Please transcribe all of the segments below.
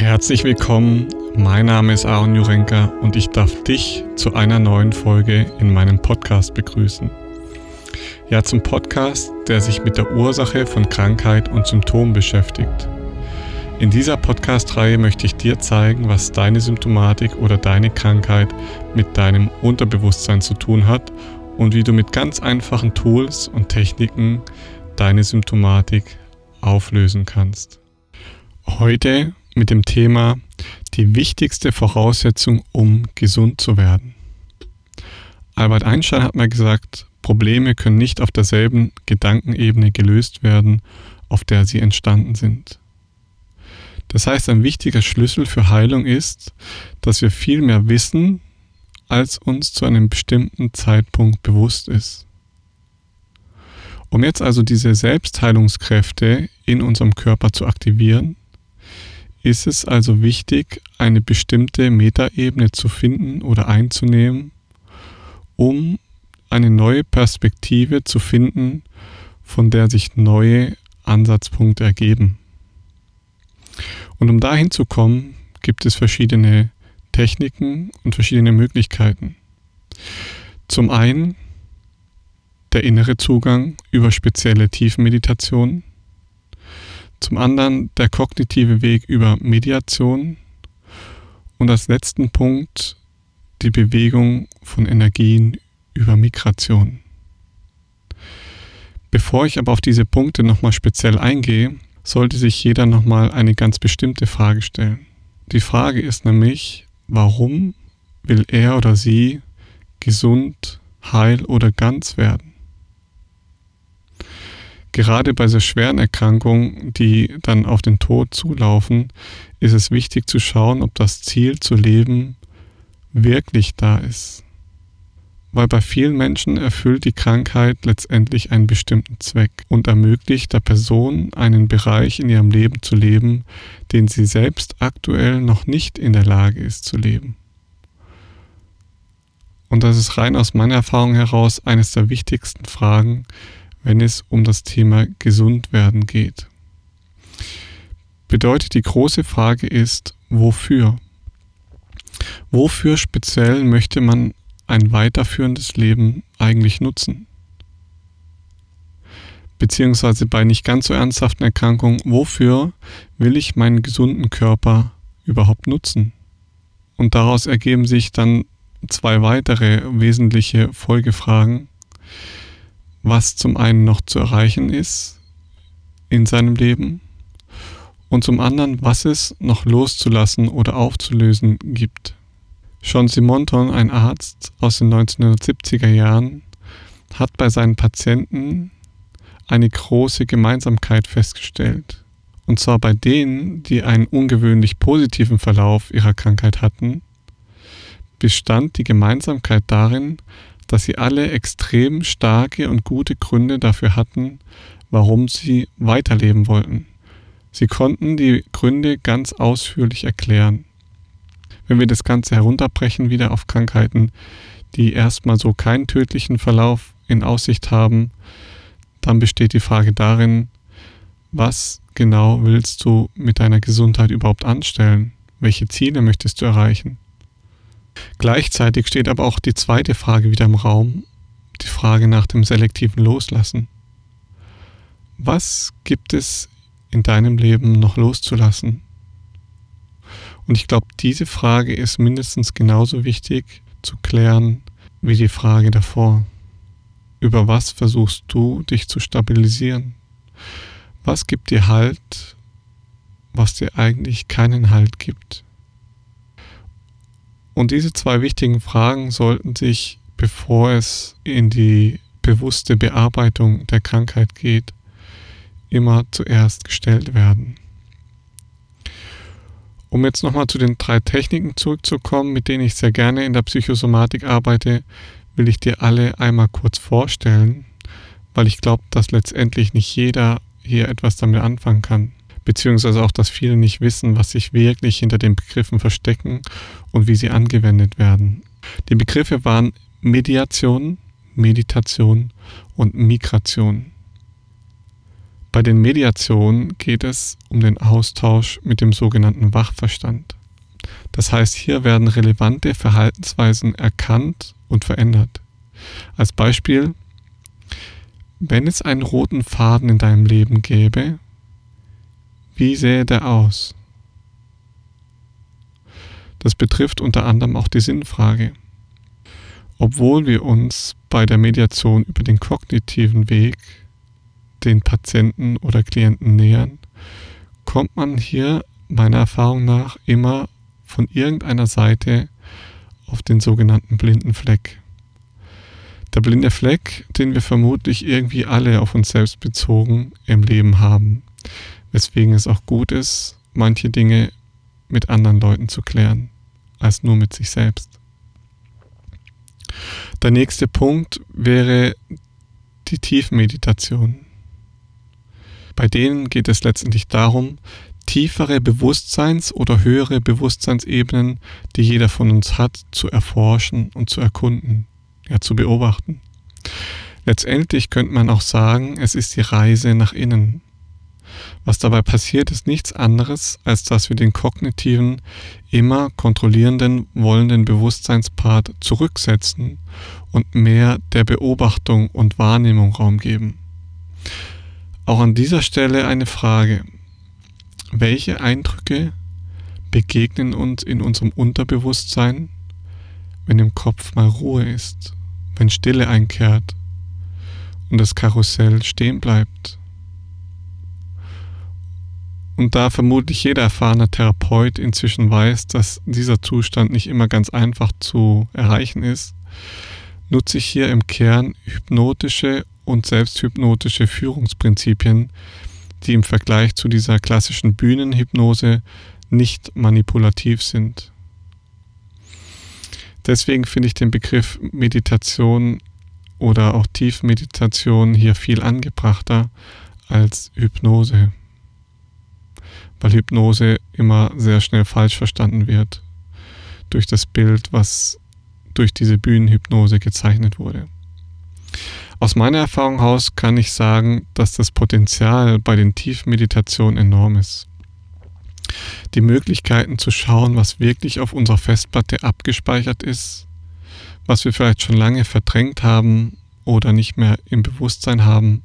Herzlich willkommen, mein Name ist Aaron Jurenka und ich darf dich zu einer neuen Folge in meinem Podcast begrüßen. Ja, zum Podcast, der sich mit der Ursache von Krankheit und Symptomen beschäftigt. In dieser Podcast-Reihe möchte ich dir zeigen, was deine Symptomatik oder deine Krankheit mit deinem Unterbewusstsein zu tun hat und wie du mit ganz einfachen Tools und Techniken deine Symptomatik auflösen kannst. Heute mit dem Thema die wichtigste Voraussetzung, um gesund zu werden. Albert Einstein hat mal gesagt, Probleme können nicht auf derselben Gedankenebene gelöst werden, auf der sie entstanden sind. Das heißt, ein wichtiger Schlüssel für Heilung ist, dass wir viel mehr wissen, als uns zu einem bestimmten Zeitpunkt bewusst ist. Um jetzt also diese Selbstheilungskräfte in unserem Körper zu aktivieren, ist es also wichtig, eine bestimmte Metaebene zu finden oder einzunehmen, um eine neue Perspektive zu finden, von der sich neue Ansatzpunkte ergeben. Und um dahin zu kommen, gibt es verschiedene Techniken und verschiedene Möglichkeiten. Zum einen der innere Zugang über spezielle Tiefenmeditationen, zum anderen der kognitive Weg über Mediation und als letzten Punkt die Bewegung von Energien über Migration. Bevor ich aber auf diese Punkte nochmal speziell eingehe, sollte sich jeder nochmal eine ganz bestimmte Frage stellen. Die Frage ist nämlich, warum will er oder sie gesund, heil oder ganz werden? Gerade bei so schweren Erkrankungen, die dann auf den Tod zulaufen, ist es wichtig zu schauen, ob das Ziel zu leben wirklich da ist. Weil bei vielen Menschen erfüllt die Krankheit letztendlich einen bestimmten Zweck und ermöglicht der Person einen Bereich in ihrem Leben zu leben, den sie selbst aktuell noch nicht in der Lage ist zu leben. Und das ist rein aus meiner Erfahrung heraus eines der wichtigsten Fragen, wenn es um das Thema Gesundwerden geht. Bedeutet die große Frage ist, wofür? Wofür speziell möchte man ein weiterführendes Leben eigentlich nutzen? Beziehungsweise bei nicht ganz so ernsthaften Erkrankungen, wofür will ich meinen gesunden Körper überhaupt nutzen? Und daraus ergeben sich dann zwei weitere wesentliche Folgefragen was zum einen noch zu erreichen ist in seinem Leben und zum anderen, was es noch loszulassen oder aufzulösen gibt. John Simonton, ein Arzt aus den 1970er Jahren, hat bei seinen Patienten eine große Gemeinsamkeit festgestellt. Und zwar bei denen, die einen ungewöhnlich positiven Verlauf ihrer Krankheit hatten, bestand die Gemeinsamkeit darin, dass sie alle extrem starke und gute Gründe dafür hatten, warum sie weiterleben wollten. Sie konnten die Gründe ganz ausführlich erklären. Wenn wir das Ganze herunterbrechen wieder auf Krankheiten, die erstmal so keinen tödlichen Verlauf in Aussicht haben, dann besteht die Frage darin, was genau willst du mit deiner Gesundheit überhaupt anstellen? Welche Ziele möchtest du erreichen? Gleichzeitig steht aber auch die zweite Frage wieder im Raum, die Frage nach dem selektiven Loslassen. Was gibt es in deinem Leben noch loszulassen? Und ich glaube, diese Frage ist mindestens genauso wichtig zu klären wie die Frage davor. Über was versuchst du dich zu stabilisieren? Was gibt dir Halt, was dir eigentlich keinen Halt gibt? Und diese zwei wichtigen Fragen sollten sich, bevor es in die bewusste Bearbeitung der Krankheit geht, immer zuerst gestellt werden. Um jetzt nochmal zu den drei Techniken zurückzukommen, mit denen ich sehr gerne in der Psychosomatik arbeite, will ich dir alle einmal kurz vorstellen, weil ich glaube, dass letztendlich nicht jeder hier etwas damit anfangen kann beziehungsweise auch, dass viele nicht wissen, was sich wirklich hinter den Begriffen verstecken und wie sie angewendet werden. Die Begriffe waren Mediation, Meditation und Migration. Bei den Mediationen geht es um den Austausch mit dem sogenannten Wachverstand. Das heißt, hier werden relevante Verhaltensweisen erkannt und verändert. Als Beispiel, wenn es einen roten Faden in deinem Leben gäbe, wie sähe der aus? Das betrifft unter anderem auch die Sinnfrage. Obwohl wir uns bei der Mediation über den kognitiven Weg den Patienten oder Klienten nähern, kommt man hier meiner Erfahrung nach immer von irgendeiner Seite auf den sogenannten blinden Fleck. Der blinde Fleck, den wir vermutlich irgendwie alle auf uns selbst bezogen im Leben haben, weswegen es auch gut ist, manche Dinge mit anderen Leuten zu klären, als nur mit sich selbst. Der nächste Punkt wäre die Tiefmeditation. Bei denen geht es letztendlich darum, tiefere Bewusstseins- oder höhere Bewusstseinsebenen, die jeder von uns hat, zu erforschen und zu erkunden, ja zu beobachten. Letztendlich könnte man auch sagen, es ist die Reise nach innen. Was dabei passiert, ist nichts anderes, als dass wir den kognitiven, immer kontrollierenden, wollenden Bewusstseinspart zurücksetzen und mehr der Beobachtung und Wahrnehmung Raum geben. Auch an dieser Stelle eine Frage. Welche Eindrücke begegnen uns in unserem Unterbewusstsein, wenn im Kopf mal Ruhe ist, wenn Stille einkehrt und das Karussell stehen bleibt? Und da vermutlich jeder erfahrene Therapeut inzwischen weiß, dass dieser Zustand nicht immer ganz einfach zu erreichen ist, nutze ich hier im Kern hypnotische und selbsthypnotische Führungsprinzipien, die im Vergleich zu dieser klassischen Bühnenhypnose nicht manipulativ sind. Deswegen finde ich den Begriff Meditation oder auch Tiefmeditation hier viel angebrachter als Hypnose weil Hypnose immer sehr schnell falsch verstanden wird durch das Bild, was durch diese Bühnenhypnose gezeichnet wurde. Aus meiner Erfahrung heraus kann ich sagen, dass das Potenzial bei den Tiefmeditationen enorm ist. Die Möglichkeiten zu schauen, was wirklich auf unserer Festplatte abgespeichert ist, was wir vielleicht schon lange verdrängt haben oder nicht mehr im Bewusstsein haben,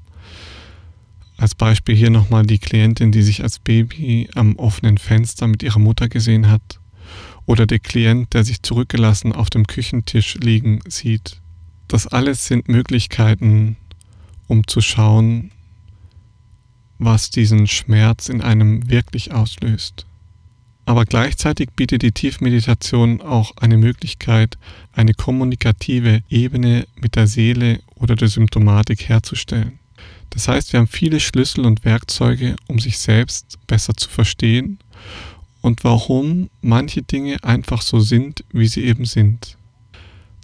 als Beispiel hier nochmal die Klientin, die sich als Baby am offenen Fenster mit ihrer Mutter gesehen hat. Oder der Klient, der sich zurückgelassen auf dem Küchentisch liegen sieht. Das alles sind Möglichkeiten, um zu schauen, was diesen Schmerz in einem wirklich auslöst. Aber gleichzeitig bietet die Tiefmeditation auch eine Möglichkeit, eine kommunikative Ebene mit der Seele oder der Symptomatik herzustellen. Das heißt, wir haben viele Schlüssel und Werkzeuge, um sich selbst besser zu verstehen und warum manche Dinge einfach so sind, wie sie eben sind.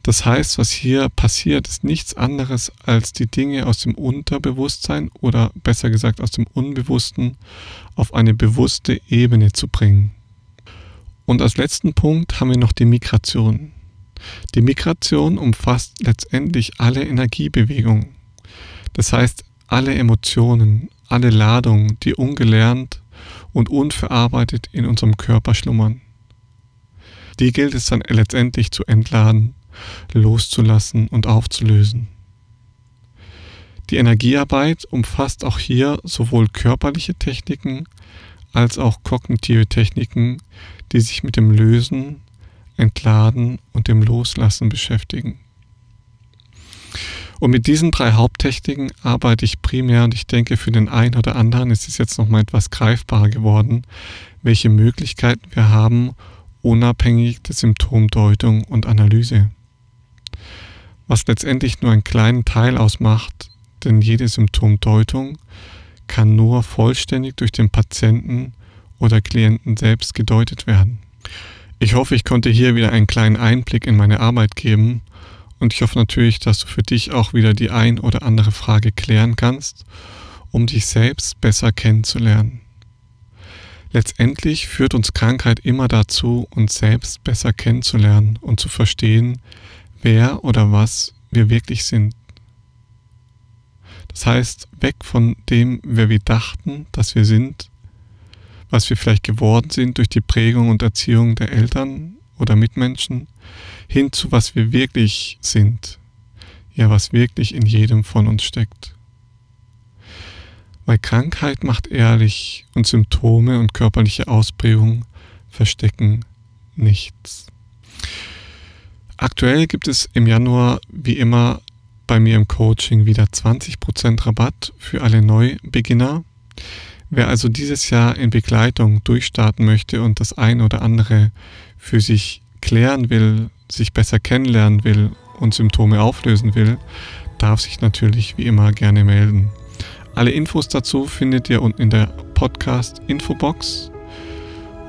Das heißt, was hier passiert, ist nichts anderes als die Dinge aus dem Unterbewusstsein oder besser gesagt aus dem Unbewussten auf eine bewusste Ebene zu bringen. Und als letzten Punkt haben wir noch die Migration. Die Migration umfasst letztendlich alle Energiebewegungen. Das heißt, alle Emotionen, alle Ladungen, die ungelernt und unverarbeitet in unserem Körper schlummern. Die gilt es dann letztendlich zu entladen, loszulassen und aufzulösen. Die Energiearbeit umfasst auch hier sowohl körperliche Techniken als auch kognitive Techniken, die sich mit dem Lösen, Entladen und dem Loslassen beschäftigen. Und mit diesen drei Haupttechniken arbeite ich primär und ich denke, für den einen oder anderen ist es jetzt nochmal etwas greifbarer geworden, welche Möglichkeiten wir haben, unabhängig der Symptomdeutung und Analyse. Was letztendlich nur einen kleinen Teil ausmacht, denn jede Symptomdeutung kann nur vollständig durch den Patienten oder Klienten selbst gedeutet werden. Ich hoffe, ich konnte hier wieder einen kleinen Einblick in meine Arbeit geben und ich hoffe natürlich, dass du für dich auch wieder die ein oder andere Frage klären kannst, um dich selbst besser kennenzulernen. Letztendlich führt uns Krankheit immer dazu, uns selbst besser kennenzulernen und zu verstehen, wer oder was wir wirklich sind. Das heißt, weg von dem, wer wir dachten, dass wir sind, was wir vielleicht geworden sind durch die Prägung und Erziehung der Eltern oder Mitmenschen, hin zu was wir wirklich sind, ja, was wirklich in jedem von uns steckt. Weil Krankheit macht ehrlich und Symptome und körperliche Ausprägung verstecken nichts. Aktuell gibt es im Januar wie immer bei mir im Coaching wieder 20% Rabatt für alle Neubeginner. Wer also dieses Jahr in Begleitung durchstarten möchte und das ein oder andere für sich klären will, sich besser kennenlernen will und Symptome auflösen will, darf sich natürlich wie immer gerne melden. Alle Infos dazu findet ihr unten in der Podcast-Infobox.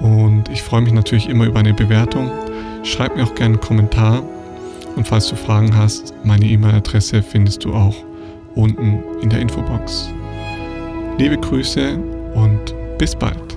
Und ich freue mich natürlich immer über eine Bewertung. Schreib mir auch gerne einen Kommentar. Und falls du Fragen hast, meine E-Mail-Adresse findest du auch unten in der Infobox. Liebe Grüße und bis bald.